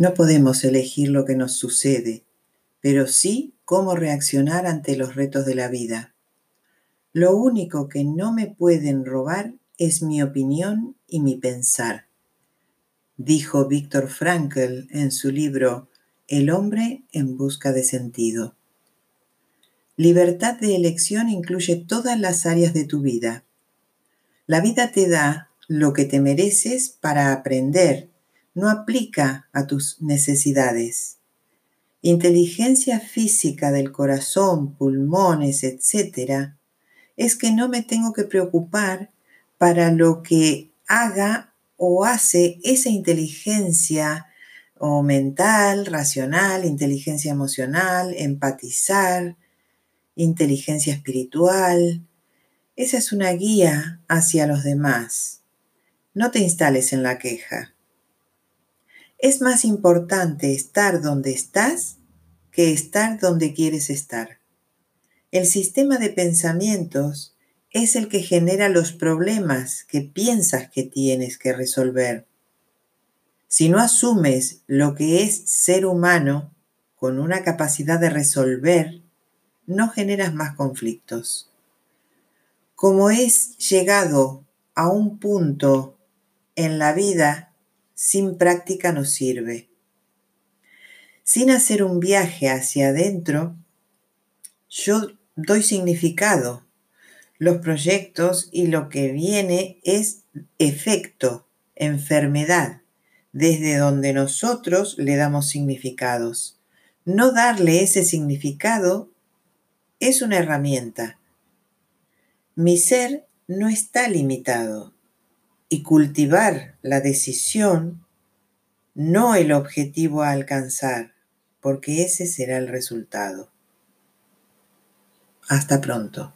No podemos elegir lo que nos sucede, pero sí cómo reaccionar ante los retos de la vida. Lo único que no me pueden robar es mi opinión y mi pensar, dijo Víctor Frankl en su libro El hombre en busca de sentido. Libertad de elección incluye todas las áreas de tu vida. La vida te da lo que te mereces para aprender no aplica a tus necesidades. Inteligencia física del corazón, pulmones, etc., es que no me tengo que preocupar para lo que haga o hace esa inteligencia o mental, racional, inteligencia emocional, empatizar, inteligencia espiritual. Esa es una guía hacia los demás. No te instales en la queja. Es más importante estar donde estás que estar donde quieres estar. El sistema de pensamientos es el que genera los problemas que piensas que tienes que resolver. Si no asumes lo que es ser humano con una capacidad de resolver, no generas más conflictos. Como es llegado a un punto en la vida sin práctica no sirve. Sin hacer un viaje hacia adentro, yo doy significado. Los proyectos y lo que viene es efecto, enfermedad, desde donde nosotros le damos significados. No darle ese significado es una herramienta. Mi ser no está limitado y cultivar la decisión, no el objetivo a alcanzar, porque ese será el resultado. Hasta pronto.